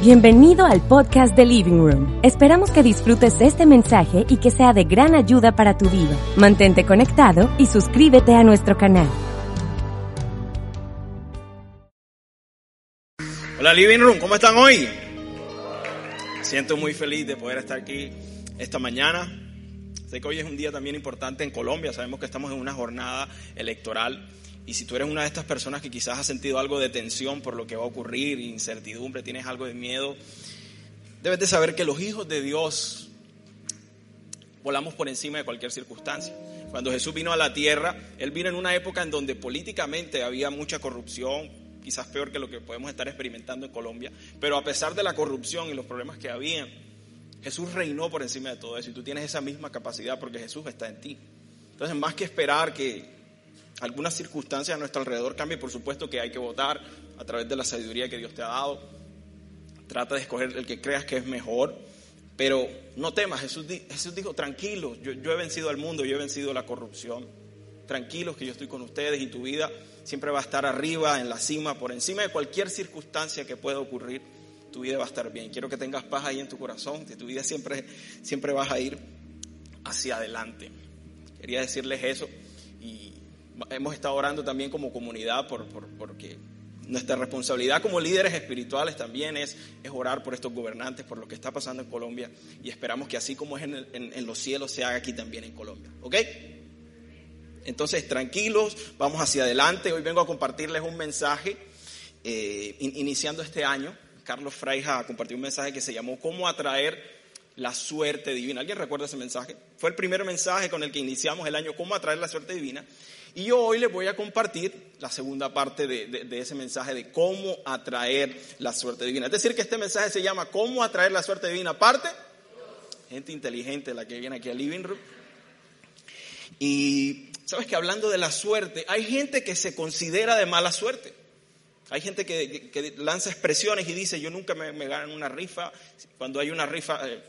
Bienvenido al podcast de Living Room. Esperamos que disfrutes este mensaje y que sea de gran ayuda para tu vida. Mantente conectado y suscríbete a nuestro canal. Hola Living Room, ¿cómo están hoy? Siento muy feliz de poder estar aquí esta mañana. Sé que hoy es un día también importante en Colombia, sabemos que estamos en una jornada electoral y si tú eres una de estas personas que quizás ha sentido algo de tensión por lo que va a ocurrir, incertidumbre, tienes algo de miedo, debes de saber que los hijos de Dios volamos por encima de cualquier circunstancia. Cuando Jesús vino a la tierra, Él vino en una época en donde políticamente había mucha corrupción, quizás peor que lo que podemos estar experimentando en Colombia, pero a pesar de la corrupción y los problemas que había, Jesús reinó por encima de todo eso y tú tienes esa misma capacidad porque Jesús está en ti. Entonces, más que esperar que algunas circunstancias a nuestro alrededor cambien, por supuesto que hay que votar a través de la sabiduría que Dios te ha dado. Trata de escoger el que creas que es mejor, pero no temas. Jesús, dijo, tranquilos, yo, yo he vencido al mundo, yo he vencido la corrupción. Tranquilos que yo estoy con ustedes y tu vida siempre va a estar arriba, en la cima, por encima de cualquier circunstancia que pueda ocurrir. Tu vida va a estar bien. Quiero que tengas paz ahí en tu corazón, que tu vida siempre, siempre vas a ir hacia adelante. Quería decirles eso y hemos estado orando también como comunidad por, porque nuestra responsabilidad como líderes espirituales también es, es, orar por estos gobernantes, por lo que está pasando en Colombia y esperamos que así como es en, en, los cielos se haga aquí también en Colombia. ¿Ok? Entonces, tranquilos, vamos hacia adelante. Hoy vengo a compartirles un mensaje eh, iniciando este año. Carlos Freija compartió un mensaje que se llamó ¿Cómo atraer la suerte divina? ¿Alguien recuerda ese mensaje? Fue el primer mensaje con el que iniciamos el año, ¿Cómo atraer la suerte divina? Y yo hoy les voy a compartir la segunda parte de, ese mensaje de cómo atraer la suerte divina. Es decir, que este mensaje se llama ¿Cómo atraer la suerte divina? Parte, gente inteligente la que viene aquí al Living Room. Y sabes que hablando de la suerte, hay gente que se considera de mala suerte. Hay gente que, lanza expresiones y dice, yo nunca me, me gano una rifa. Cuando hay una rifa, eh,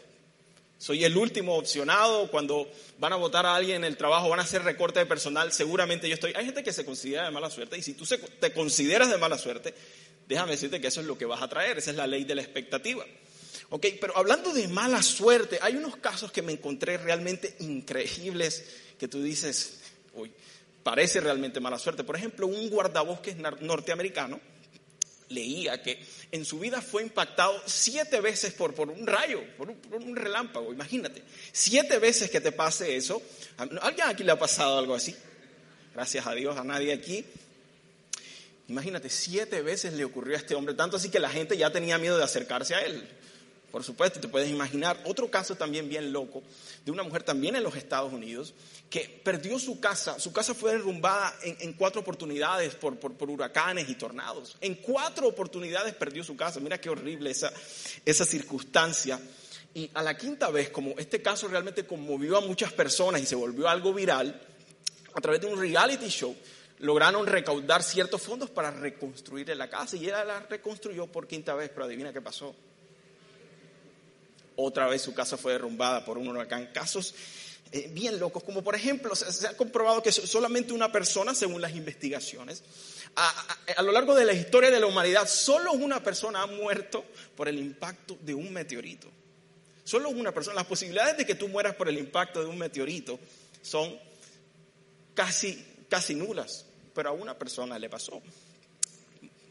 soy el último opcionado. Cuando van a votar a alguien en el trabajo, van a hacer recorte de personal, seguramente yo estoy. Hay gente que se considera de mala suerte y si tú te consideras de mala suerte, déjame decirte que eso es lo que vas a traer. Esa es la ley de la expectativa. Ok, pero hablando de mala suerte, hay unos casos que me encontré realmente increíbles que tú dices, uy, parece realmente mala suerte. Por ejemplo, un guardabosques norteamericano leía que en su vida fue impactado siete veces por, por un rayo, por un, relámpago, imagínate. Siete veces que te pase eso. ¿Alguien aquí le ha pasado algo así? Gracias a Dios, a nadie aquí. Imagínate, siete veces le ocurrió a este hombre, tanto así que la gente ya tenía miedo de acercarse a él. Por supuesto, te puedes imaginar otro caso también bien loco de una mujer también en los Estados Unidos que perdió su casa. Su casa fue derrumbada en, cuatro oportunidades por, huracanes y tornados. En cuatro oportunidades perdió su casa. Mira qué horrible esa, esa circunstancia. Y a la quinta vez, como este caso realmente conmovió a muchas personas y se volvió algo viral, a través de un reality show, lograron recaudar ciertos fondos para reconstruir la casa. Y ella la reconstruyó por quinta vez, pero adivina qué pasó otra vez su casa fue derrumbada por un huracán. Casos eh, bien locos, como por ejemplo, se, ha comprobado que solamente una persona, según las investigaciones, a, lo largo de la historia de la humanidad, solo una persona ha muerto por el impacto de un meteorito. Solo una persona. Las posibilidades de que tú mueras por el impacto de un meteorito son casi, casi nulas, pero a una persona le pasó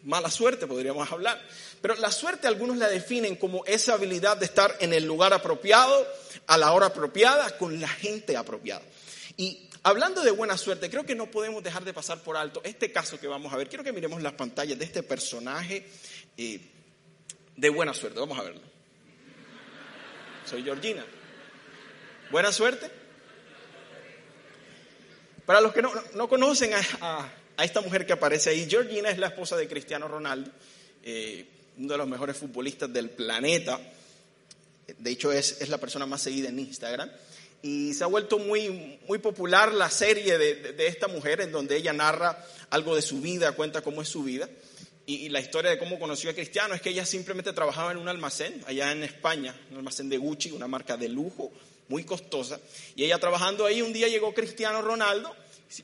mala suerte, podríamos hablar. Pero la suerte algunos la definen como esa habilidad de estar en el lugar apropiado, a la hora apropiada, con la gente apropiada. Y hablando de buena suerte, creo que no podemos dejar de pasar por alto este caso que vamos a ver. Quiero que miremos las pantallas de este personaje eh, de buena suerte. Vamos a verlo. Soy Georgina. Buena suerte. Para los que no, conocen a a esta mujer que aparece ahí. Georgina es la esposa de Cristiano Ronaldo, eh, uno de los mejores futbolistas del planeta. De hecho, es, la persona más seguida en Instagram. Y se ha vuelto muy, muy popular la serie de, de, esta mujer en donde ella narra algo de su vida, cuenta cómo es su vida. Y, y, la historia de cómo conoció a Cristiano es que ella simplemente trabajaba en un almacén allá en España, un almacén de Gucci, una marca de lujo muy costosa. Y ella trabajando ahí, un día llegó Cristiano Ronaldo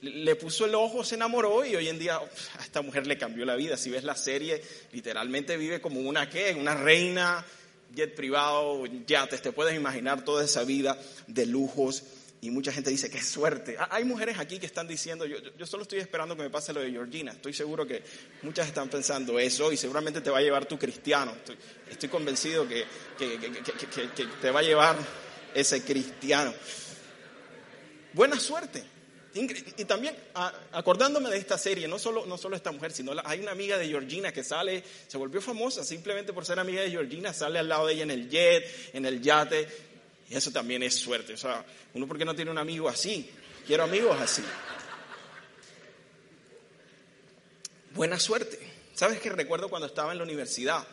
Le puso el ojo, se enamoró y hoy en día a esta mujer le cambió la vida. Si ves la serie, literalmente vive como una qué, una reina, jet privado, yates, te puedes imaginar toda esa vida de lujos y mucha gente dice, qué suerte. Hay mujeres aquí que están diciendo, yo, yo solo estoy esperando que me pase lo de Georgina. Estoy seguro que muchas están pensando eso y seguramente te va a llevar tu cristiano. Estoy, convencido que, te va a llevar ese cristiano. Buena suerte. Y también acordándome de esta serie, no solo, no solo esta mujer, sino hay una amiga de Georgina que sale, se volvió famosa simplemente por ser amiga de Georgina, sale al lado de ella en el jet, en el yate, y eso también es suerte. O sea, uno porque no tiene un amigo así. Quiero amigos así. Buena suerte. ¿Sabes qué? Recuerdo cuando estaba en la universidad.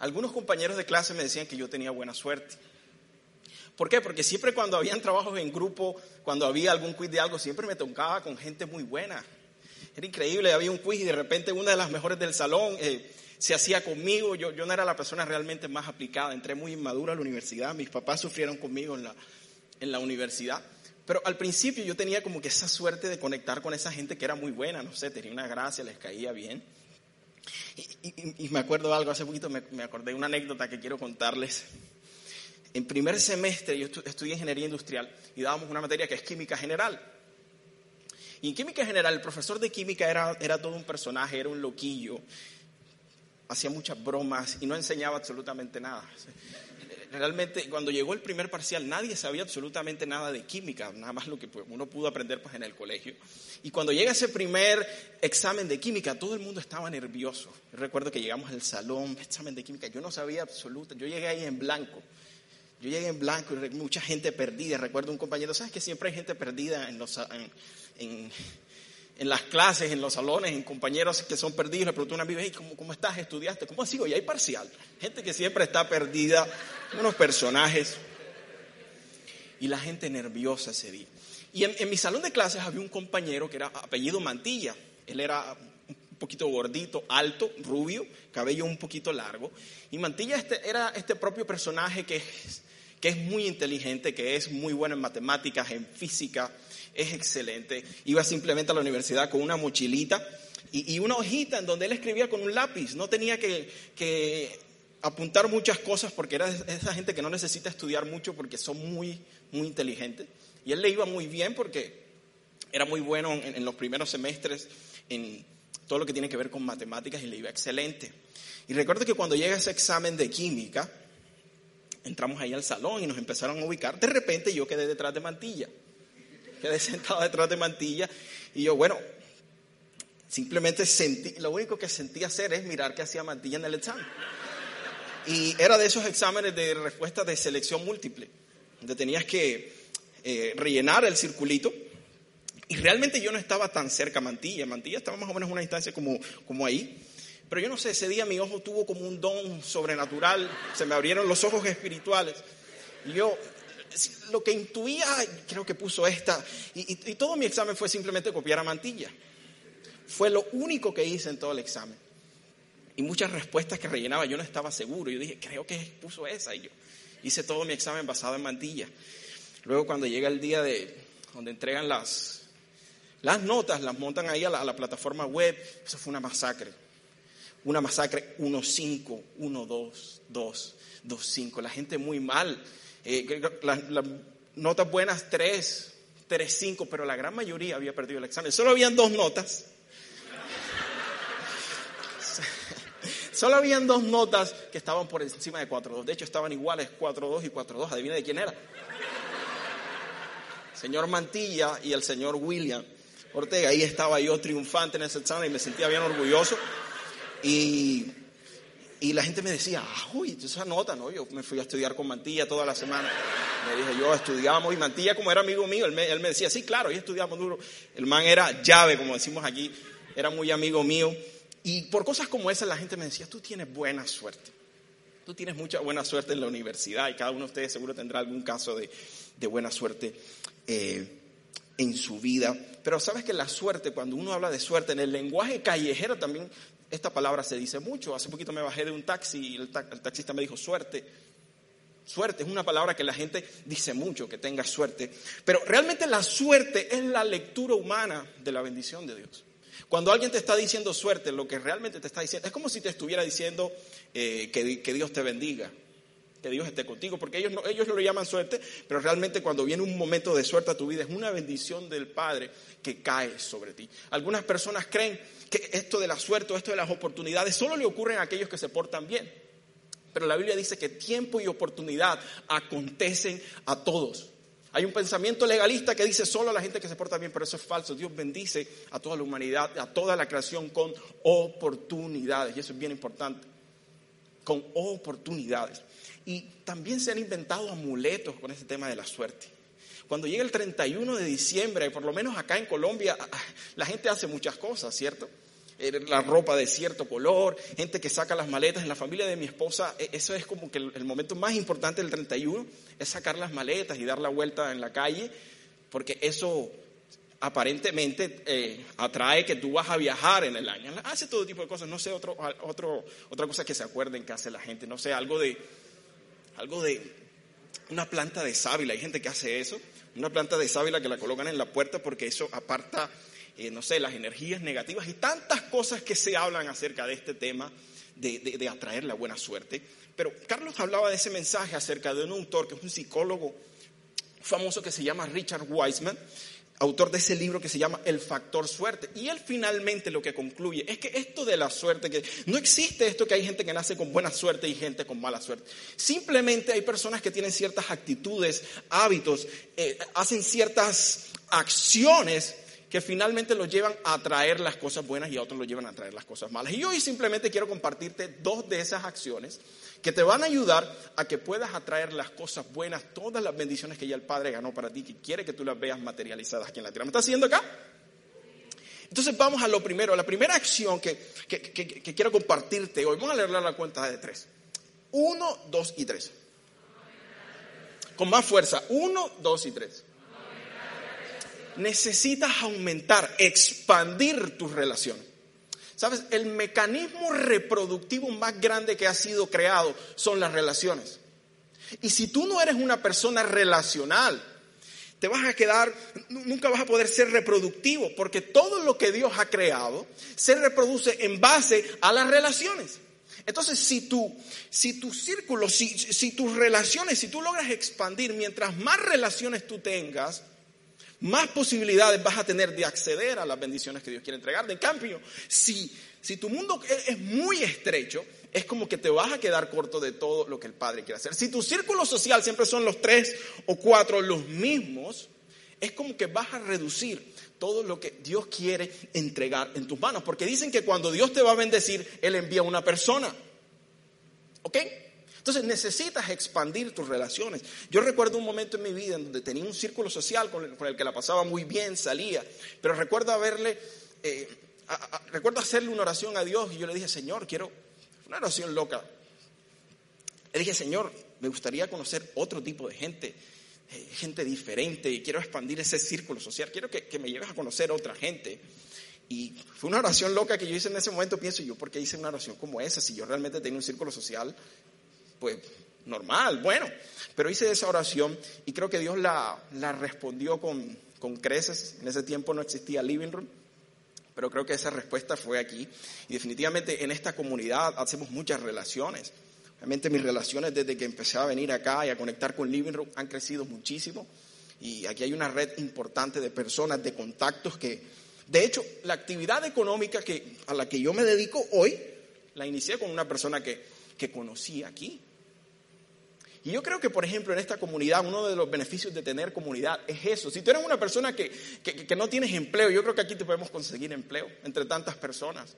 Algunos compañeros de clase me decían que yo tenía buena suerte. ¿Por qué? Porque siempre cuando habían trabajos en grupo, cuando había algún quiz de algo, siempre me tocaba con gente muy buena. Era increíble, había un quiz y de repente una de las mejores del salón eh, se hacía conmigo. Yo, yo no era la persona realmente más aplicada. Entré muy inmadura a la universidad. Mis papás sufrieron conmigo en la, en la universidad. Pero al principio yo tenía como que esa suerte de conectar con esa gente que era muy buena, no sé, tenía una gracia, les caía bien. Y, me acuerdo algo, hace poquito me, me, acordé de una anécdota que quiero contarles. En primer semestre yo estudié ingeniería industrial y dábamos una materia que es química general. Y en química general el profesor de química era, era todo un personaje, era un loquillo hacía muchas bromas y no enseñaba absolutamente nada. Realmente, cuando llegó el primer parcial, nadie sabía absolutamente nada de química, nada más lo que uno pudo aprender pues, en el colegio. Y cuando llega ese primer examen de química, todo el mundo estaba nervioso. recuerdo que llegamos al salón, examen de química, yo no sabía absolutamente, yo llegué ahí en blanco. Yo llegué en blanco y mucha gente perdida. Recuerdo un compañero, ¿sabes que siempre hay gente perdida en los, en, en las clases, en los salones, en compañeros que son perdidos, le pregunto a un hey, ¿cómo, ¿cómo, estás? ¿Estudiaste? ¿Cómo así? Y hay parcial. Gente que siempre está perdida, unos personajes. Y la gente nerviosa ese día. Y en, mi salón de clases había un compañero que era apellido Mantilla. Él era un poquito gordito, alto, rubio, cabello un poquito largo. Y Mantilla este, era este propio personaje que que es muy inteligente, que es muy bueno en matemáticas, en física, es excelente. Iba simplemente a la universidad con una mochilita y, una hojita en donde él escribía con un lápiz. No tenía que, apuntar muchas cosas porque era esa gente que no necesita estudiar mucho porque son muy, muy inteligentes. Y él le iba muy bien porque era muy bueno en, en los primeros semestres en todo lo que tiene que ver con matemáticas y le iba excelente. Y recuerdo que cuando llega ese examen de química, entramos ahí al salón y nos empezaron a ubicar. De repente yo quedé detrás de Mantilla quedé sentado detrás de mantilla y yo, bueno, simplemente sentí, lo único que sentí hacer es mirar qué hacía mantilla en el examen. Y era de esos exámenes de respuesta de selección múltiple, donde tenías que eh, rellenar el circulito. Y realmente yo no estaba tan cerca a Mantilla. Mantilla estaba más o menos en una instancia como, como ahí. Pero yo no sé, ese día mi ojo tuvo como un don sobrenatural, se me abrieron los ojos espirituales. Y yo lo que intuía, creo que puso esta, y, todo mi examen fue simplemente copiar a Mantilla. Fue lo único que hice en todo el examen. Y muchas respuestas que rellenaba yo no estaba seguro. Yo dije, creo que puso esa. Y yo hice todo mi examen basado en Mantilla. Luego cuando llega el día de donde entregan las, notas, las montan ahí a la plataforma web, eso fue una masacre. Una masacre 1-5, 1-2, 2, 2-5. La gente muy mal eh, las, notas buenas 3, 3, 5, pero la gran mayoría había perdido el examen. Solo habían dos notas. Solo habían dos notas que estaban por encima de 4-2. De hecho, estaban iguales 4-2 y 4-2. Adivina de quién era. señor Mantilla y el señor William Ortega. Ahí estaba yo triunfante en ese examen y me sentía bien orgulloso. Y y la gente me decía, uy, esa nota, ¿no? Yo me fui a estudiar con Mantilla toda la semana. Me dije, yo estudiábamos y Mantilla, como era amigo mío, él me, él me decía, sí, claro, y estudiamos duro. El man era llave, como decimos aquí, era muy amigo mío. Y por cosas como esas la gente me decía, tú tienes buena suerte. Tú tienes mucha buena suerte en la universidad y cada uno de ustedes seguro tendrá algún caso de, de buena suerte eh, en su vida. Pero sabes que la suerte, cuando uno habla de suerte, en el lenguaje callejero también esta palabra se dice mucho. Hace poquito me bajé de un taxi y el, taxista me dijo suerte. Suerte es una palabra que la gente dice mucho, que tenga suerte. Pero realmente la suerte es la lectura humana de la bendición de Dios. Cuando alguien te está diciendo suerte, lo que realmente te está diciendo es como si te estuviera diciendo eh, que, Dios te bendiga, que Dios esté contigo, porque ellos no, ellos lo llaman suerte, pero realmente cuando viene un momento de suerte a tu vida es una bendición del Padre que cae sobre ti. Algunas personas creen que esto de la suerte o esto de las oportunidades solo le ocurren a aquellos que se portan bien. Pero la Biblia dice que tiempo y oportunidad acontecen a todos. Hay un pensamiento legalista que dice solo a la gente que se porta bien, pero eso es falso. Dios bendice a toda la humanidad, a toda la creación con oportunidades. Y eso es bien importante. Con oportunidades. Y también se han inventado amuletos con este tema de la suerte. Cuando llega el 31 de diciembre, por lo menos acá en Colombia, la gente hace muchas cosas, ¿cierto? la ropa de cierto color, gente que saca las maletas. En la familia de mi esposa, e, eso es como que el, momento más importante del 31 es sacar las maletas y dar la vuelta en la calle, porque eso aparentemente eh, atrae que tú vas a viajar en el año. Hace todo tipo de cosas, no sé, otro, otro, otra cosa que se acuerden que hace la gente, no sé, algo de, algo de una planta de sábila, hay gente que hace eso, una planta de sábila que la colocan en la puerta porque eso aparta eh, no sé, las energías negativas y tantas cosas que se hablan acerca de este tema de, atraer la buena suerte. Pero Carlos hablaba de ese mensaje acerca de un autor que es un psicólogo famoso que se llama Richard Wiseman, autor de ese libro que se llama El factor suerte. Y él finalmente lo que concluye es que esto de la suerte, que no existe esto que hay gente que nace con buena suerte y gente con mala suerte. Simplemente hay personas que tienen ciertas actitudes, hábitos, eh, hacen ciertas acciones que finalmente los llevan a atraer las cosas buenas y a otros los llevan a atraer las cosas malas. Y hoy simplemente quiero compartirte dos de esas acciones que te van a ayudar a que puedas atraer las cosas buenas, todas las bendiciones que ya el Padre ganó para ti, que quiere que tú las veas materializadas aquí en la tierra. ¿Me estás siguiendo acá? Entonces vamos a lo primero, la primera acción que, que quiero compartirte hoy. Vamos a leerla a la cuenta de tres. Uno, dos y tres. Con más fuerza. Uno, dos y tres necesitas aumentar, expandir tus relaciones. ¿Sabes? El mecanismo reproductivo más grande que ha sido creado son las relaciones. Y si tú no eres una persona relacional, te vas a quedar, nunca vas a poder ser reproductivo, porque todo lo que Dios ha creado se reproduce en base a las relaciones. Entonces, si tu, si tu círculo, si, si tus relaciones, si tú logras expandir, mientras más relaciones tú tengas, más posibilidades vas a tener de acceder a las bendiciones que Dios quiere entregar. En cambio, si, si tu mundo es muy estrecho, es como que te vas a quedar corto de todo lo que el Padre quiere hacer. Si tu círculo social siempre son los tres o cuatro los mismos, es como que vas a reducir todo lo que Dios quiere entregar en tus manos. Porque dicen que cuando Dios te va a bendecir, Él envía una persona. ¿Ok? Entonces necesitas expandir tus relaciones. Yo recuerdo un momento en mi vida en donde tenía un círculo social con el, que la pasaba muy bien, salía, pero recuerdo haberle, eh, recuerdo hacerle una oración a Dios y yo le dije, Señor, quiero, una oración loca. Le dije, Señor, me gustaría conocer otro tipo de gente, eh, gente diferente, y quiero expandir ese círculo social, quiero que, que me lleves a conocer otra gente. Y fue una oración loca que yo hice en ese momento, pienso yo, ¿por qué hice una oración como esa? Si yo realmente tenía un círculo social pues normal, bueno. Pero hice esa oración y creo que Dios la, respondió con, con creces. En ese tiempo no existía Living Room, pero creo que esa respuesta fue aquí. Y definitivamente en esta comunidad hacemos muchas relaciones. Realmente mis relaciones desde que empecé a venir acá y a conectar con Living Room han crecido muchísimo. Y aquí hay una red importante de personas, de contactos que, de hecho, la actividad económica que, a la que yo me dedico hoy, la inicié con una persona que, que conocí aquí. Y yo creo que, por ejemplo, en esta comunidad, uno de los beneficios de tener comunidad es eso. Si tú eres una persona que, no tienes empleo, yo creo que aquí te podemos conseguir empleo entre tantas personas.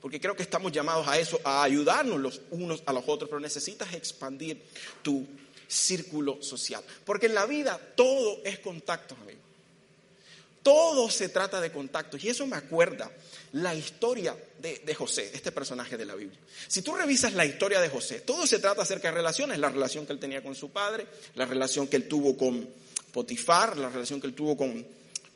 Porque creo que estamos llamados a eso, a ayudarnos los unos a los otros, pero necesitas expandir tu círculo social. Porque en la vida todo es contacto, amigo. Todo se trata de contactos. Y eso me acuerda la historia de, José, este personaje de la Biblia. Si tú revisas la historia de José, todo se trata acerca de relaciones, la relación que él tenía con su padre, la relación que él tuvo con Potifar, la relación que él tuvo con,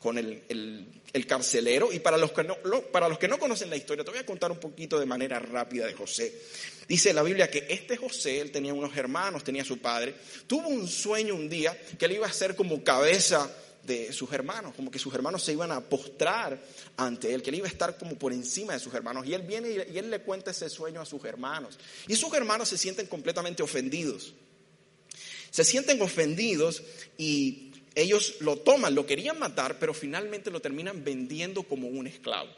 con el, el, carcelero. Y para los, que no, para los que no conocen la historia, te voy a contar un poquito de manera rápida de José. Dice la Biblia que este José, él tenía unos hermanos, tenía su padre, tuvo un sueño un día que él iba a ser como cabeza de sus hermanos, como que sus hermanos se iban a postrar ante él, que él iba a estar como por encima de sus hermanos. Y él viene y él le cuenta ese sueño a sus hermanos. Y sus hermanos se sienten completamente ofendidos. Se sienten ofendidos y ellos lo toman, lo querían matar, pero finalmente lo terminan vendiendo como un esclavo.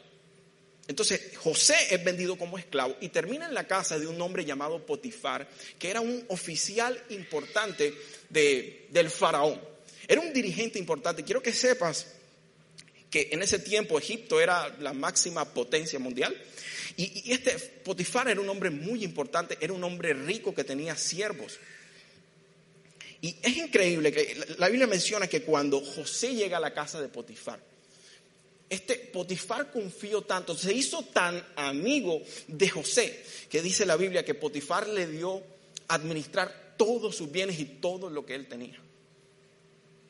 Entonces José es vendido como esclavo y termina en la casa de un hombre llamado Potifar, que era un oficial importante de, del faraón. Era un dirigente importante. Quiero que sepas que en ese tiempo Egipto era la máxima potencia mundial. Y, este Potifar era un hombre muy importante, era un hombre rico que tenía siervos. Y es increíble que la Biblia menciona que cuando José llega a la casa de Potifar, este Potifar confió tanto, se hizo tan amigo de José, que dice la Biblia que Potifar le dio administrar todos sus bienes y todo lo que él tenía.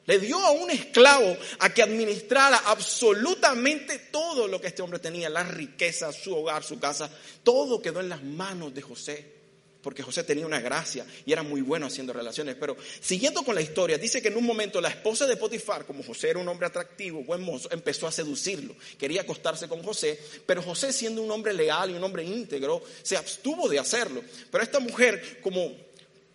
Le dio a un esclavo a que administrara absolutamente todo lo que este hombre tenía, la riqueza, su hogar, su casa, todo quedó en las manos de José, porque José tenía una gracia y era muy bueno haciendo relaciones. Pero siguiendo con la historia, dice que en un momento la esposa de Potifar, como José era un hombre atractivo, buen mozo, empezó a seducirlo, quería acostarse con José, pero José siendo un hombre leal y un hombre íntegro, se abstuvo de hacerlo. Pero esta mujer, como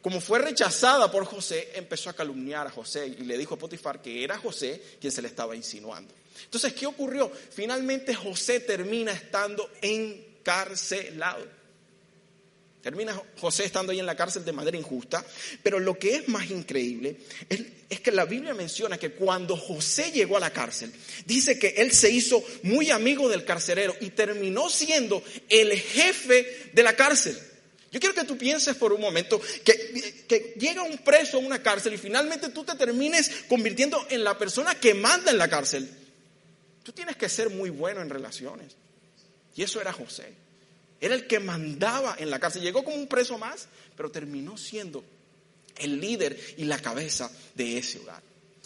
como fue rechazada por José, empezó a calumniar a José y le dijo a Potifar que era José quien se le estaba insinuando. Entonces, ¿qué ocurrió? Finalmente José termina estando encarcelado. Termina José estando ahí en la cárcel de manera injusta, pero lo que es más increíble es, es, que la Biblia menciona que cuando José llegó a la cárcel, dice que él se hizo muy amigo del carcelero y terminó siendo el jefe de la cárcel. Yo quiero que tú pienses por un momento que, llega un preso a una cárcel y finalmente tú te termines convirtiendo en la persona que manda en la cárcel. Tú tienes que ser muy bueno en relaciones. Y eso era José. Era el que mandaba en la cárcel. Llegó como un preso más, pero terminó siendo el líder y la cabeza de ese hogar.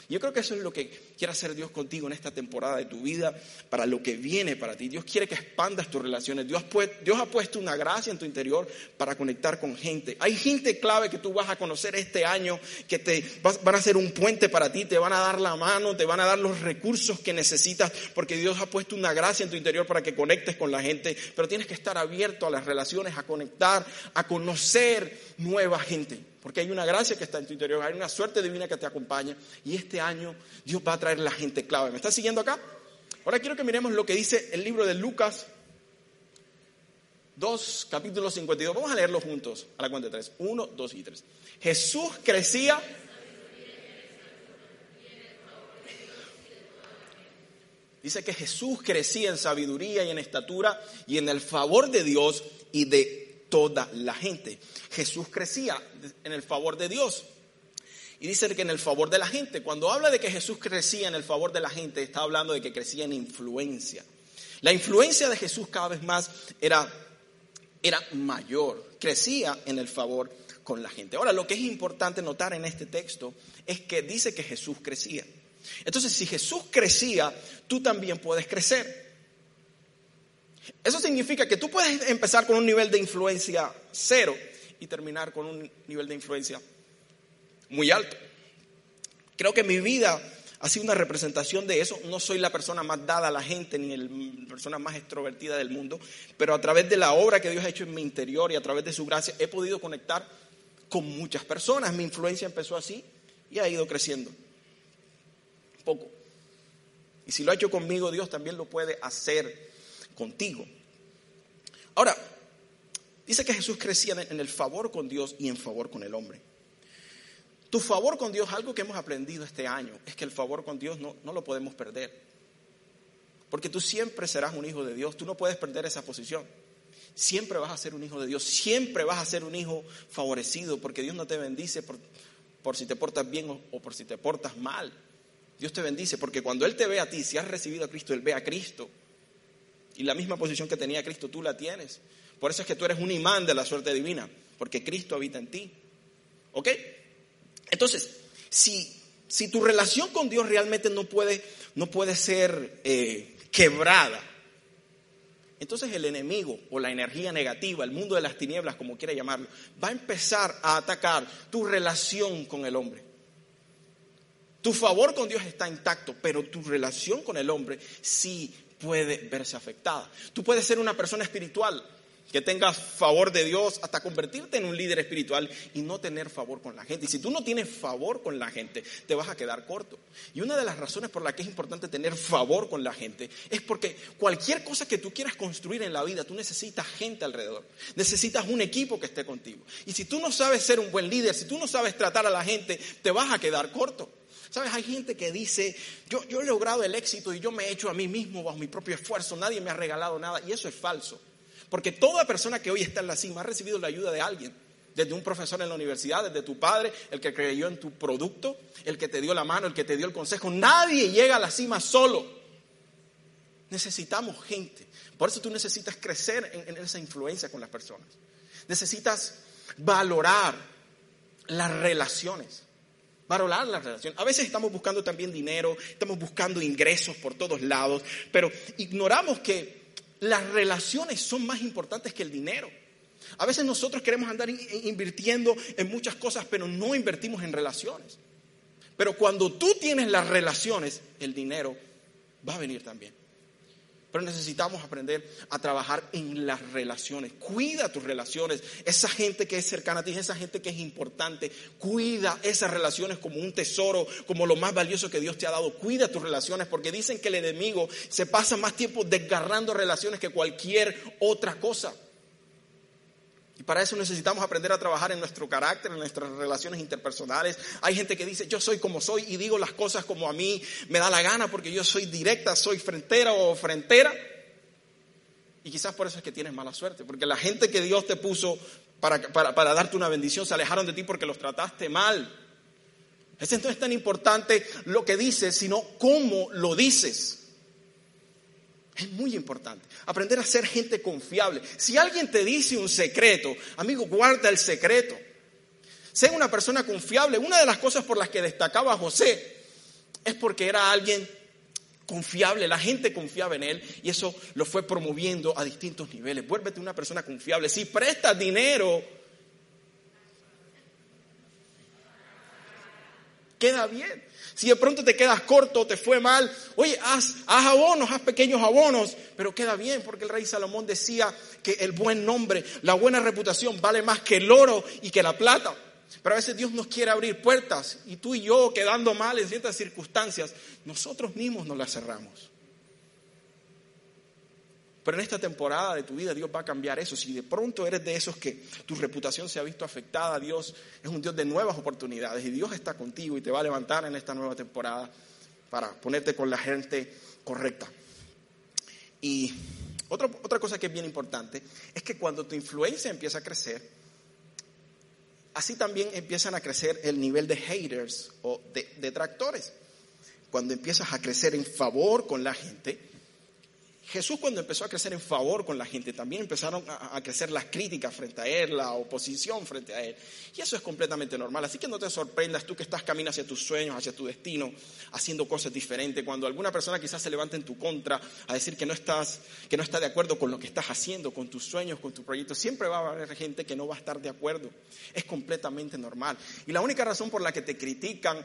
Yo creo que eso es lo que quiere hacer Dios contigo en esta temporada de tu vida, para lo que viene para ti. Dios quiere que expandas tus relaciones. Dios, Dios ha puesto una gracia en tu interior para conectar con gente. Hay gente clave que tú vas a conocer este año, que te van a ser un puente para ti, te van a dar la mano, te van a dar los recursos que necesitas, porque Dios ha puesto una gracia en tu interior para que conectes con la gente. Pero tienes que estar abierto a las relaciones, a conectar, a conocer nueva gente porque hay una gracia que está en tu interior, hay una suerte divina que te acompaña y este año Dios va a traer la gente clave. ¿Me estás siguiendo acá? Ahora quiero que miremos lo que dice el libro de Lucas 2, capítulo 52. Vamos a leerlo juntos a la cuenta de tres. 1, 2 y 3. Jesús crecía. Dice que Jesús crecía en sabiduría y en estatura y en el favor de Dios y de toda la gente. Jesús crecía en el favor de Dios. Y dice que en el favor de la gente, cuando habla de que Jesús crecía en el favor de la gente, está hablando de que crecía en influencia. La influencia de Jesús cada vez más era, era mayor, crecía en el favor con la gente. Ahora, lo que es importante notar en este texto es que dice que Jesús crecía. Entonces, si Jesús crecía, tú también puedes crecer. Eso significa que tú puedes empezar con un nivel de influencia cero y terminar con un nivel de influencia muy alto. Creo que mi vida ha sido una representación de eso. No soy la persona más dada a la gente ni la persona más extrovertida del mundo, pero a través de la obra que Dios ha hecho en mi interior y a través de su gracia he podido conectar con muchas personas. Mi influencia empezó así y ha ido creciendo. Poco. Y si lo ha hecho conmigo, Dios también lo puede hacer contigo. Ahora, dice que Jesús crecía en el favor con Dios y en favor con el hombre. Tu favor con Dios, algo que hemos aprendido este año, es que el favor con Dios no, no lo podemos perder. Porque tú siempre serás un hijo de Dios, tú no puedes perder esa posición. Siempre vas a ser un hijo de Dios, siempre vas a ser un hijo favorecido, porque Dios no te bendice por, por si te portas bien o, o por si te portas mal. Dios te bendice porque cuando Él te ve a ti, si has recibido a Cristo, Él ve a Cristo. Y la misma posición que tenía Cristo, tú la tienes. Por eso es que tú eres un imán de la suerte divina, porque Cristo habita en ti. ¿Ok? Entonces, si si tu relación con Dios realmente no puede, no puede ser eh, quebrada, entonces el enemigo o la energía negativa, el mundo de las tinieblas, como quiera llamarlo, va a empezar a atacar tu relación con el hombre. Tu favor con Dios está intacto, pero tu relación con el hombre sí puede verse afectada. Tú puedes ser una persona espiritual que tengas favor de Dios hasta convertirte en un líder espiritual y no tener favor con la gente. Y si tú no tienes favor con la gente, te vas a quedar corto. Y una de las razones por las que es importante tener favor con la gente es porque cualquier cosa que tú quieras construir en la vida, tú necesitas gente alrededor. Necesitas un equipo que esté contigo. Y si tú no sabes ser un buen líder, si tú no sabes tratar a la gente, te vas a quedar corto. ¿Sabes? Hay gente que dice, yo, yo he logrado el éxito y yo me he hecho a mí mismo bajo mi propio esfuerzo, nadie me ha regalado nada. Y eso es falso. Porque toda persona que hoy está en la cima ha recibido la ayuda de alguien. Desde un profesor en la universidad, desde tu padre, el que creyó en tu producto, el que te dio la mano, el que te dio el consejo. Nadie llega a la cima solo. Necesitamos gente. Por eso tú necesitas crecer en, esa influencia con las personas. Necesitas valorar las relaciones. Valorar las relaciones. A veces estamos buscando también dinero, estamos buscando ingresos por todos lados, pero ignoramos que las relaciones son más importantes que el dinero. A veces nosotros queremos andar invirtiendo en muchas cosas, pero no invertimos en relaciones. Pero cuando tú tienes las relaciones, el dinero va a venir también. Pero necesitamos aprender a trabajar en las relaciones. Cuida tus relaciones. Esa gente que es cercana a ti, esa gente que es importante, cuida esas relaciones como un tesoro, como lo más valioso que Dios te ha dado. Cuida tus relaciones porque dicen que el enemigo se pasa más tiempo desgarrando relaciones que cualquier otra cosa. Para eso necesitamos aprender a trabajar en nuestro carácter, en nuestras relaciones interpersonales. Hay gente que dice, yo soy como soy y digo las cosas como a mí me da la gana porque yo soy directa, soy frentera o frentera. Y quizás por eso es que tienes mala suerte, porque la gente que Dios te puso para, para, darte una bendición se alejaron de ti porque los trataste mal. Es entonces tan importante lo que dices, sino cómo lo dices. Es muy importante. Aprender a ser gente confiable. Si alguien te dice un secreto, amigo, guarda el secreto. Sé una persona confiable. Una de las cosas por las que destacaba José es porque era alguien confiable, la gente confiaba en él y eso lo fue promoviendo a distintos niveles. Vuélvete una persona confiable. Si prestas dinero, queda bien. Si de pronto te quedas corto, te fue mal, oye, haz, haz abonos, haz pequeños abonos, pero queda bien porque el rey Salomón decía que el buen nombre, la buena reputación vale más que el oro y que la plata. Pero a veces Dios nos quiere abrir puertas y tú y yo quedando mal en ciertas circunstancias, nosotros mismos nos las cerramos. Pero en esta temporada de tu vida Dios va a cambiar eso. Si de pronto eres de esos que tu reputación se ha visto afectada, Dios es un Dios de nuevas oportunidades y Dios está contigo y te va a levantar en esta nueva temporada para ponerte con la gente correcta. Y otra, otra cosa que es bien importante es que cuando tu influencia empieza a crecer, así también empiezan a crecer el nivel de haters o de detractores. Cuando empiezas a crecer en favor con la gente, Jesús cuando empezó a crecer en favor con la gente, también empezaron a, crecer las críticas frente a él, la oposición frente a él. Y eso es completamente normal. Así que no te sorprendas tú que estás caminando hacia tus sueños, hacia tu destino, haciendo cosas diferentes. Cuando alguna persona quizás se levante en tu contra a decir que no estás, que no está de acuerdo con lo que estás haciendo, con tus sueños, con tu proyecto, siempre va a haber gente que no va a estar de acuerdo. Es completamente normal. Y la única razón por la que te critican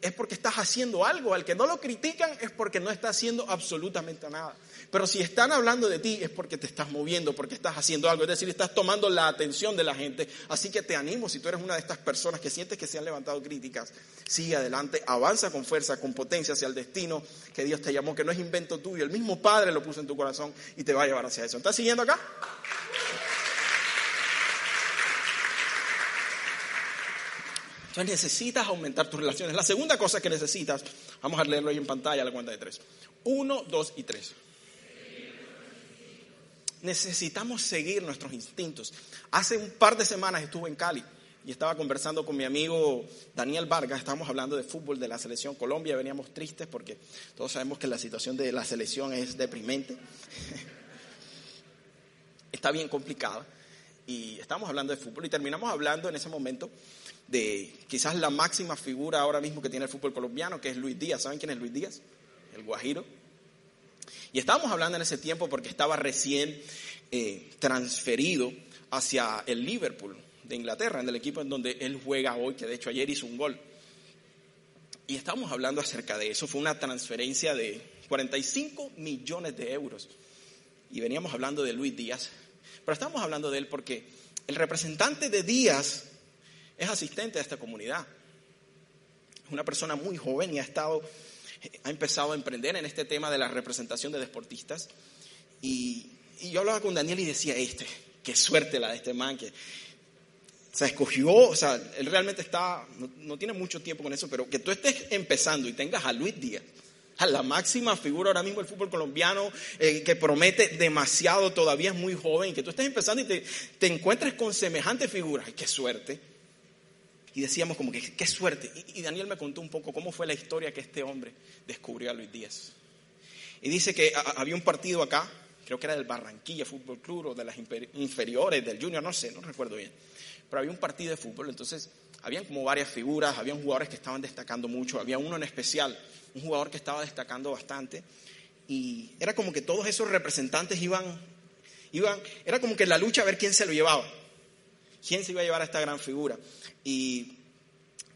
es porque estás haciendo algo. Al que no lo critican es porque no está haciendo absolutamente nada. Pero si están hablando de ti es porque te estás moviendo, porque estás haciendo algo. Es decir, estás tomando la atención de la gente. Así que te animo, si tú eres una de estas personas que sientes que se han levantado críticas, sigue adelante, avanza con fuerza, con potencia hacia el destino que Dios te llamó, que no es invento tuyo. El mismo Padre lo puso en tu corazón y te va a llevar hacia eso. ¿Estás siguiendo acá? Entonces necesitas aumentar tus relaciones. La segunda cosa que necesitas, vamos a leerlo ahí en pantalla la cuenta de tres. Uno, dos y tres. Necesitamos seguir nuestros instintos. Hace un par de semanas estuve en Cali y estaba conversando con mi amigo Daniel Vargas, estábamos hablando de fútbol de la selección Colombia, veníamos tristes porque todos sabemos que la situación de la selección es deprimente, está bien complicada. y estábamos hablando de fútbol y terminamos hablando en ese momento de quizás la máxima figura ahora mismo que tiene el fútbol colombiano, que es Luis Díaz. ¿Saben quién es Luis Díaz? El Guajiro. Y estábamos hablando en ese tiempo porque estaba recién eh, transferido hacia el Liverpool de Inglaterra, en el equipo en donde él juega hoy, que de hecho ayer hizo un gol. Y estábamos hablando acerca de eso. Fue una transferencia de 45 millones de euros. Y veníamos hablando de Luis Díaz. Pero estamos hablando de él porque el representante de Díaz es asistente de esta comunidad. Es una persona muy joven y ha estado, ha empezado a emprender en este tema de la representación de deportistas. Y, yo hablaba con Daniel y decía, este, qué suerte la de este man, que se escogió, o sea, él realmente está, no, tiene mucho tiempo con eso, pero que tú estés empezando y tengas a Luis Díaz, a la máxima figura ahora mismo del fútbol colombiano, eh, que promete demasiado, todavía es muy joven, y que tú estés empezando y te, encuentres con semejante figura, qué suerte y decíamos como que qué suerte. Y, Daniel me contó un poco cómo fue la historia que este hombre descubrió a Luis Díaz. Y dice que había un partido acá, creo que era del Barranquilla Fútbol Club o de las inferiores, del Junior, no sé, no recuerdo bien. Pero había un partido de fútbol, entonces habían como varias figuras, habían jugadores que estaban destacando mucho, había uno en especial, un jugador que estaba destacando bastante. Y era como que todos esos representantes iban, iban, era como que la lucha a ver quién se lo llevaba. ¿Quién se iba a llevar a esta gran figura? Y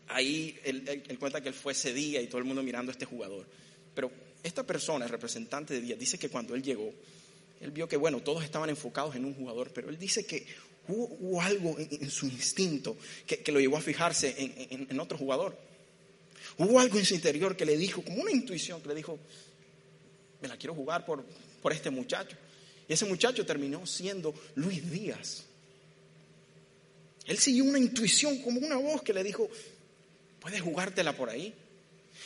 ahí él, cuenta que él fue ese día y todo el mundo mirando a este jugador. Pero esta persona, el representante de Díaz, dice que cuando él llegó, él vio que, bueno, todos estaban enfocados en un jugador, pero él dice que hubo, algo en, su instinto que, lo llevó a fijarse en, otro jugador. Hubo algo en su interior que le dijo, como una intuición, que le dijo, me la quiero jugar por, por este muchacho. Y ese muchacho terminó siendo Luis Díaz. Él siguió una intuición, como una voz que le dijo, puedes jugártela por ahí.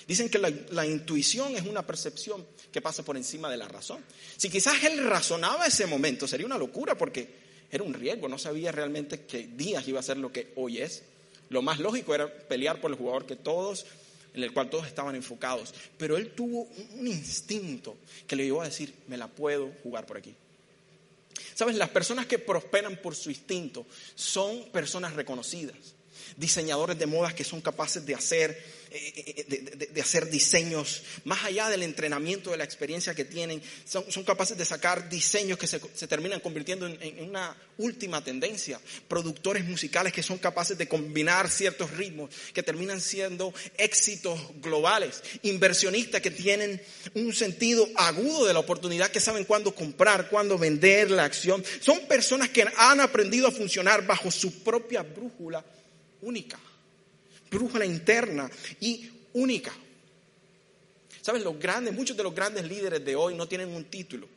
Dicen que la, intuición es una percepción que pasa por encima de la razón. Si quizás él razonaba ese momento, sería una locura porque era un riesgo, no sabía realmente que Díaz iba a ser lo que hoy es. Lo más lógico era pelear por el jugador que todos, en el cual todos estaban enfocados. Pero él tuvo un instinto que le llevó a decir, me la puedo jugar por aquí. Sabes, las personas que prosperan por su instinto son personas reconocidas, diseñadores de modas que son capaces de hacer eh, eh, de, hacer diseños, más allá del entrenamiento, de la experiencia que tienen, son, capaces de sacar diseños que se, terminan convirtiendo en, una última tendencia. Productores musicales que son capaces de combinar ciertos ritmos, que terminan siendo éxitos globales. Inversionistas que tienen un sentido agudo de la oportunidad, que saben cuándo comprar, cuándo vender la acción. Son personas que han aprendido a funcionar bajo su propia brújula única brújula interna y única. ¿Sabes? Los grandes, muchos de los grandes líderes de hoy no tienen un título.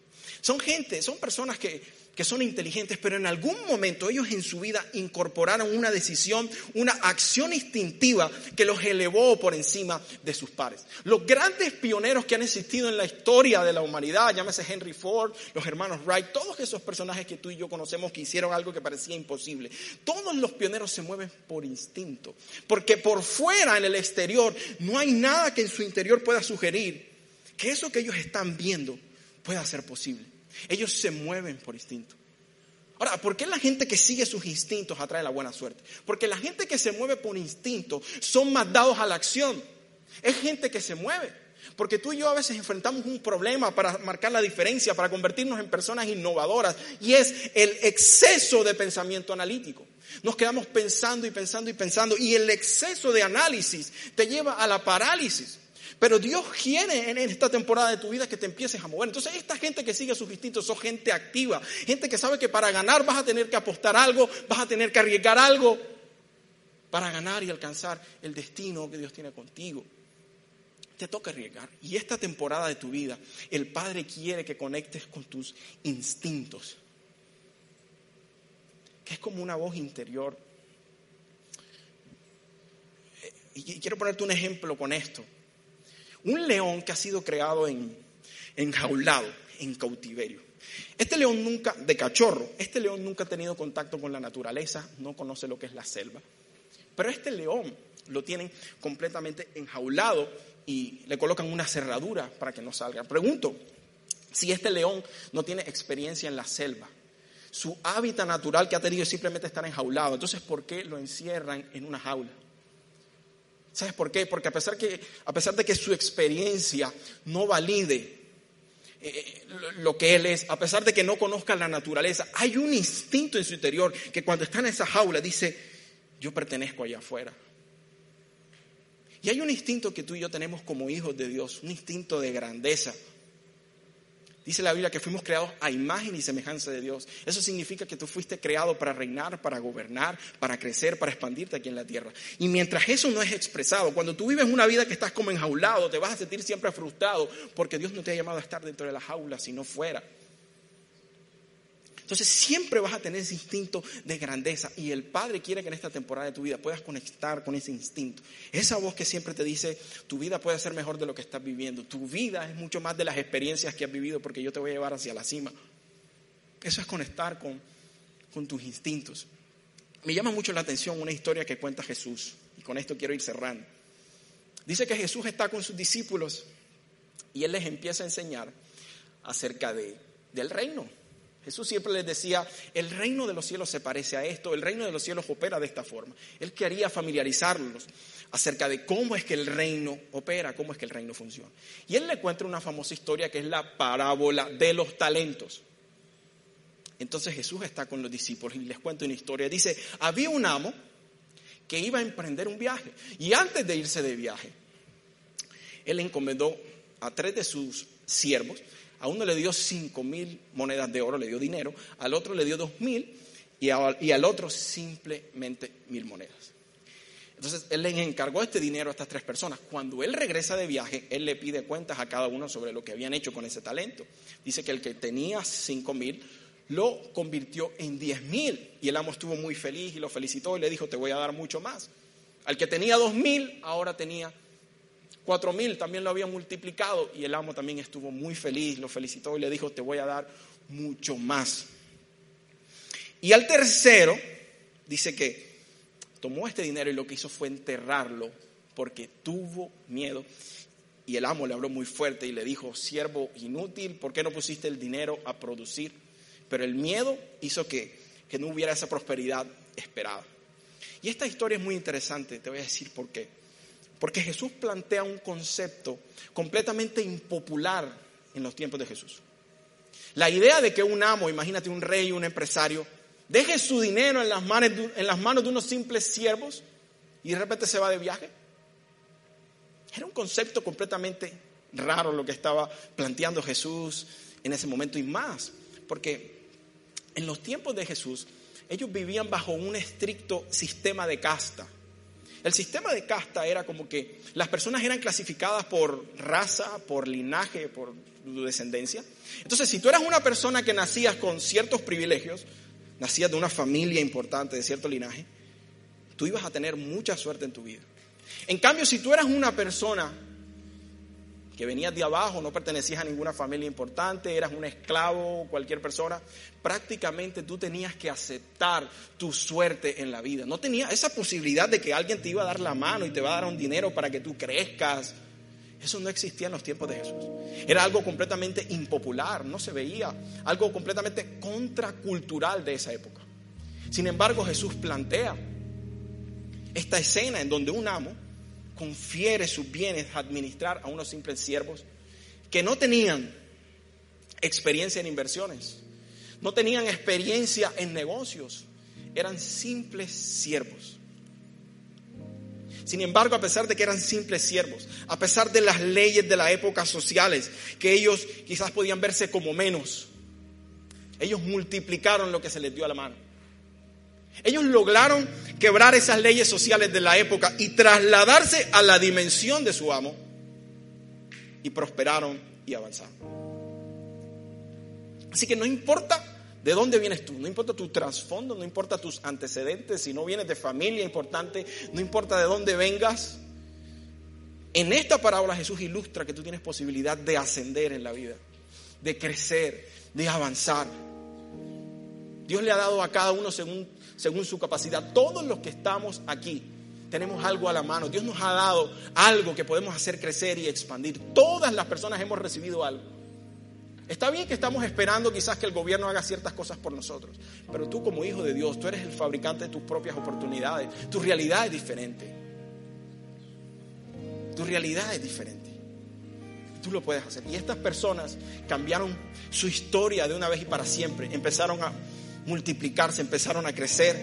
Son gente, son personas que que son inteligentes, pero en algún momento ellos en su vida incorporaron una decisión, una acción instintiva que los elevó por encima de sus pares. Los grandes pioneros que han existido en la historia de la humanidad, llámese Henry Ford, los hermanos Wright, todos esos personajes que tú y yo conocemos que hicieron algo que parecía imposible, todos los pioneros se mueven por instinto, porque por fuera, en el exterior, no hay nada que en su interior pueda sugerir que eso que ellos están viendo pueda ser posible. Ellos se mueven por instinto. Ahora, ¿por qué la gente que sigue sus instintos atrae la buena suerte? Porque la gente que se mueve por instinto son más dados a la acción. Es gente que se mueve. Porque tú y yo a veces enfrentamos un problema para marcar la diferencia, para convertirnos en personas innovadoras, y es el exceso de pensamiento analítico. Nos quedamos pensando y pensando y pensando, y el exceso de análisis te lleva a la parálisis. Pero Dios quiere en esta temporada de tu vida que te empieces a mover. Entonces, esta gente que sigue sus instintos son gente activa, gente que sabe que para ganar vas a tener que apostar algo, vas a tener que arriesgar algo para ganar y alcanzar el destino que Dios tiene contigo. Te toca arriesgar. Y esta temporada de tu vida, el Padre quiere que conectes con tus instintos, que es como una voz interior. Y quiero ponerte un ejemplo con esto. Un león que ha sido creado en, enjaulado, en cautiverio. Este león nunca, de cachorro, este león nunca ha tenido contacto con la naturaleza, no conoce lo que es la selva. Pero este león lo tienen completamente enjaulado y le colocan una cerradura para que no salga. Pregunto, si este león no tiene experiencia en la selva, su hábitat natural que ha tenido es simplemente estar enjaulado. Entonces, ¿por qué lo encierran en una jaula? ¿Sabes por qué? Porque a pesar, que, a pesar de que su experiencia no valide eh, lo que él es, a pesar de que no conozca la naturaleza, hay un instinto en su interior que cuando está en esa jaula dice, yo pertenezco allá afuera. Y hay un instinto que tú y yo tenemos como hijos de Dios, un instinto de grandeza, Dice la Biblia que fuimos creados a imagen y semejanza de Dios. Eso significa que tú fuiste creado para reinar, para gobernar, para crecer, para expandirte aquí en la tierra. Y mientras eso no es expresado, cuando tú vives una vida que estás como enjaulado, te vas a sentir siempre frustrado porque Dios no te ha llamado a estar dentro de la jaula, sino fuera. Entonces siempre vas a tener ese instinto de grandeza y el Padre quiere que en esta temporada de tu vida puedas conectar con ese instinto. Esa voz que siempre te dice, tu vida puede ser mejor de lo que estás viviendo. Tu vida es mucho más de las experiencias que has vivido porque yo te voy a llevar hacia la cima. Eso es conectar con, con tus instintos. Me llama mucho la atención una historia que cuenta Jesús y con esto quiero ir cerrando. Dice que Jesús está con sus discípulos y él les empieza a enseñar acerca de, del reino Jesús siempre les decía, el reino de los cielos se parece a esto, el reino de los cielos opera de esta forma. Él quería familiarizarlos acerca de cómo es que el reino opera, cómo es que el reino funciona. Y él le cuenta una famosa historia que es la parábola de los talentos. Entonces Jesús está con los discípulos y les cuenta una historia. Dice, había un amo que iba a emprender un viaje y antes de irse de viaje, él encomendó a tres de sus siervos a uno le dio cinco mil monedas de oro, le dio dinero, al otro le dio dos mil y, al otro simplemente mil monedas. Entonces él le encargó este dinero a estas tres personas. Cuando él regresa de viaje, él le pide cuentas a cada uno sobre lo que habían hecho con ese talento. Dice que el que tenía cinco mil lo convirtió en diez mil y el amo estuvo muy feliz y lo felicitó y le dijo, te voy a dar mucho más. Al que tenía dos mil, ahora tenía cuatro mil también lo había multiplicado y el amo también estuvo muy feliz, lo felicitó y le dijo, te voy a dar mucho más. Y al tercero, dice que tomó este dinero y lo que hizo fue enterrarlo porque tuvo miedo. Y el amo le habló muy fuerte y le dijo, siervo inútil, ¿por qué no pusiste el dinero a producir? Pero el miedo hizo que, que no hubiera esa prosperidad esperada. Y esta historia es muy interesante, te voy a decir por qué. Porque Jesús plantea un concepto completamente impopular en los tiempos de Jesús. La idea de que un amo, imagínate un rey, un empresario, deje su dinero en las manos de, en las manos de unos simples siervos y de repente se va de viaje. Era un concepto completamente raro lo que estaba planteando Jesús en ese momento y más, porque en los tiempos de Jesús ellos vivían bajo un estricto sistema de casta. El sistema de casta era como que las personas eran clasificadas por raza, por linaje, por descendencia. Entonces, si tú eras una persona que nacías con ciertos privilegios, nacías de una familia importante, de cierto linaje, tú ibas a tener mucha suerte en tu vida. En cambio, si tú eras una persona que venías de abajo, no pertenecías a ninguna familia importante, eras un esclavo, cualquier persona, prácticamente tú tenías que aceptar tu suerte en la vida. No tenía esa posibilidad de que alguien te iba a dar la mano y te va a dar un dinero para que tú crezcas. Eso no existía en los tiempos de Jesús. Era algo completamente impopular, no se veía, algo completamente contracultural de esa época. Sin embargo, Jesús plantea esta escena en donde un amo confiere sus bienes a administrar a unos simples siervos que no tenían experiencia en inversiones, no tenían experiencia en negocios, eran simples siervos. Sin embargo, a pesar de que eran simples siervos, a pesar de las leyes de la época sociales, que ellos quizás podían verse como menos, ellos multiplicaron lo que se les dio a la mano. Ellos lograron quebrar esas leyes sociales de la época y trasladarse a la dimensión de su amo y prosperaron y avanzaron. Así que no importa de dónde vienes tú, no importa tu trasfondo, no importa tus antecedentes, si no vienes de familia importante, no importa de dónde vengas. En esta parábola Jesús ilustra que tú tienes posibilidad de ascender en la vida, de crecer, de avanzar. Dios le ha dado a cada uno según según su capacidad. Todos los que estamos aquí tenemos algo a la mano. Dios nos ha dado algo que podemos hacer crecer y expandir. Todas las personas hemos recibido algo. Está bien que estamos esperando quizás que el gobierno haga ciertas cosas por nosotros, pero tú como hijo de Dios, tú eres el fabricante de tus propias oportunidades. Tu realidad es diferente. Tu realidad es diferente. Tú lo puedes hacer. Y estas personas cambiaron su historia de una vez y para siempre. Empezaron a multiplicarse, empezaron a crecer.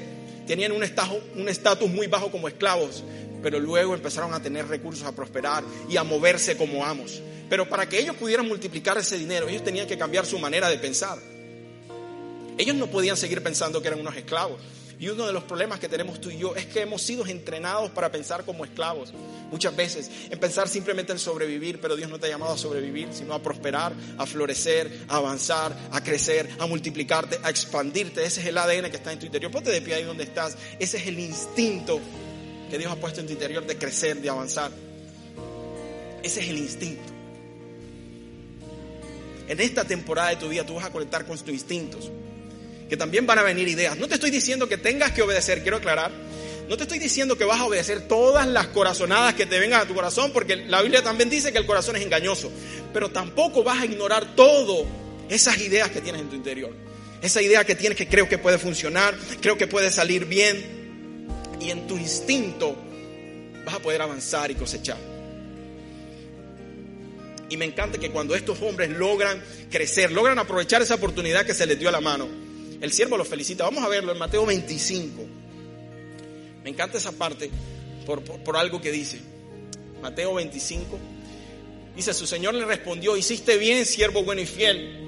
Tenían un estatus muy bajo como esclavos, pero luego empezaron a tener recursos, a prosperar y a moverse como amos. Pero para que ellos pudieran multiplicar ese dinero, ellos tenían que cambiar su manera de pensar. Ellos no podían seguir pensando que eran unos esclavos. Y uno de los problemas que tenemos tú y yo es que hemos sido entrenados para pensar como esclavos. Muchas veces, en pensar simplemente en sobrevivir, pero Dios no te ha llamado a sobrevivir, sino a prosperar, a florecer, a avanzar, a crecer, a multiplicarte, a expandirte. Ese es el ADN que está en tu interior. Ponte de pie ahí donde estás. Ese es el instinto que Dios ha puesto en tu interior de crecer, de avanzar. Ese es el instinto. En esta temporada de tu vida tú vas a conectar con tus instintos, que también van a venir ideas. No te estoy diciendo que tengas que obedecer, quiero aclarar. No te estoy diciendo que vas a obedecer todas las corazonadas que te vengan a tu corazón, porque la Biblia también dice que el corazón es engañoso. Pero tampoco vas a ignorar todo esas ideas que tienes en tu interior. Esa idea que tienes que creo que puede funcionar, creo que puede salir bien. Y en tu instinto vas a poder avanzar y cosechar. Y me encanta que cuando estos hombres logran crecer, logran aprovechar esa oportunidad que se les dio a la mano, el siervo los felicita. Vamos a verlo en Mateo 25. Me encanta esa parte por, por algo que dice. Mateo 25. Dice, su Señor le respondió, hiciste bien, siervo bueno y fiel.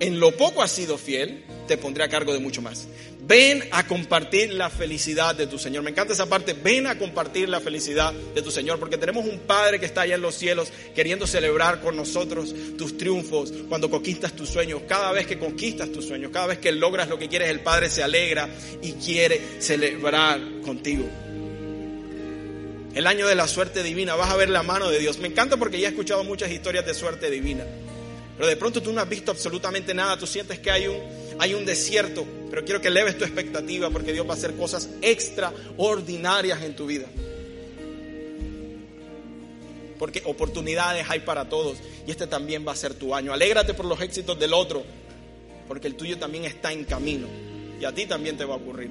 En lo poco has sido fiel, te pondré a cargo de mucho más. Ven a compartir la felicidad de tu Señor. Me encanta esa parte. Ven a compartir la felicidad de tu Señor. Porque tenemos un Padre que está allá en los cielos queriendo celebrar con nosotros tus triunfos cuando conquistas tus sueños. Cada vez que conquistas tus sueños, cada vez que logras lo que quieres, el Padre se alegra y quiere celebrar contigo. El año de la suerte divina. Vas a ver la mano de Dios. Me encanta porque ya he escuchado muchas historias de suerte divina. Pero de pronto tú no has visto absolutamente nada. Tú sientes que hay un, hay un desierto pero quiero que eleves tu expectativa porque Dios va a hacer cosas extraordinarias en tu vida. Porque oportunidades hay para todos y este también va a ser tu año. Alégrate por los éxitos del otro, porque el tuyo también está en camino y a ti también te va a ocurrir.